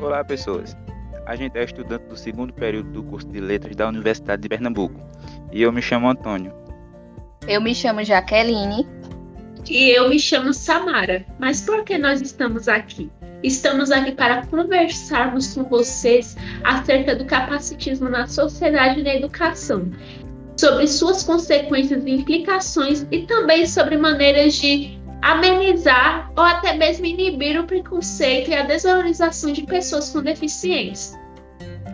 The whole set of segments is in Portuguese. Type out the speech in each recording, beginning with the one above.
Olá, pessoas. A gente é estudante do segundo período do curso de Letras da Universidade de Pernambuco. E eu me chamo Antônio. Eu me chamo Jaqueline. E eu me chamo Samara. Mas por que nós estamos aqui? Estamos aqui para conversarmos com vocês acerca do capacitismo na sociedade e na educação, sobre suas consequências e implicações e também sobre maneiras de amenizar ou até mesmo inibir o preconceito e a desvalorização de pessoas com deficiência.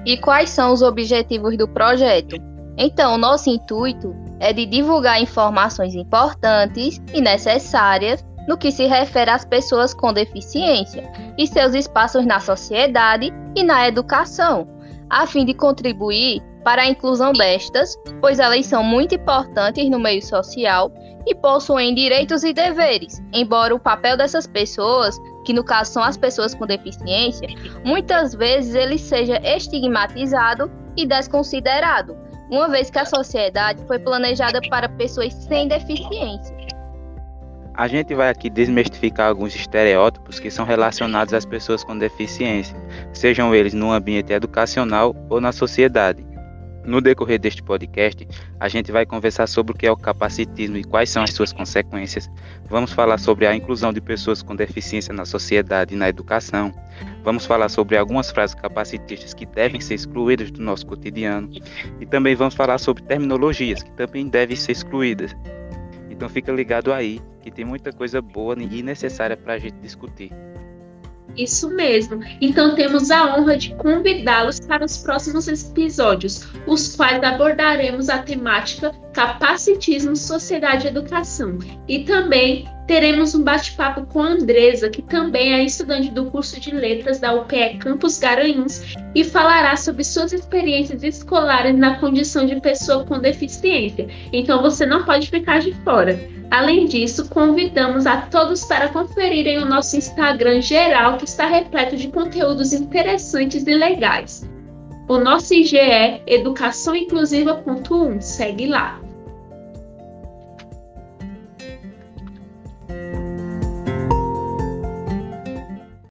E quais são os objetivos do projeto? Então, nosso intuito é de divulgar informações importantes e necessárias no que se refere às pessoas com deficiência e seus espaços na sociedade e na educação, a fim de contribuir para a inclusão destas, pois elas são muito importantes no meio social e possuem direitos e deveres, embora o papel dessas pessoas, que no caso são as pessoas com deficiência, muitas vezes ele seja estigmatizado e desconsiderado, uma vez que a sociedade foi planejada para pessoas sem deficiência. A gente vai aqui desmistificar alguns estereótipos que são relacionados às pessoas com deficiência, sejam eles no ambiente educacional ou na sociedade. No decorrer deste podcast, a gente vai conversar sobre o que é o capacitismo e quais são as suas consequências. Vamos falar sobre a inclusão de pessoas com deficiência na sociedade e na educação. Vamos falar sobre algumas frases capacitistas que devem ser excluídas do nosso cotidiano. E também vamos falar sobre terminologias que também devem ser excluídas. Então fica ligado aí, que tem muita coisa boa e necessária para a gente discutir. Isso mesmo. Então temos a honra de convidá-los para os próximos episódios, os quais abordaremos a temática capacitismo, sociedade e educação. E também teremos um bate-papo com a Andresa, que também é estudante do curso de letras da UPE Campus Garanhuns e falará sobre suas experiências escolares na condição de pessoa com deficiência. Então você não pode ficar de fora. Além disso, convidamos a todos para conferirem o nosso Instagram geral, que está repleto de conteúdos interessantes e legais. O nosso IG é educaçãoinclusiva.1, segue lá.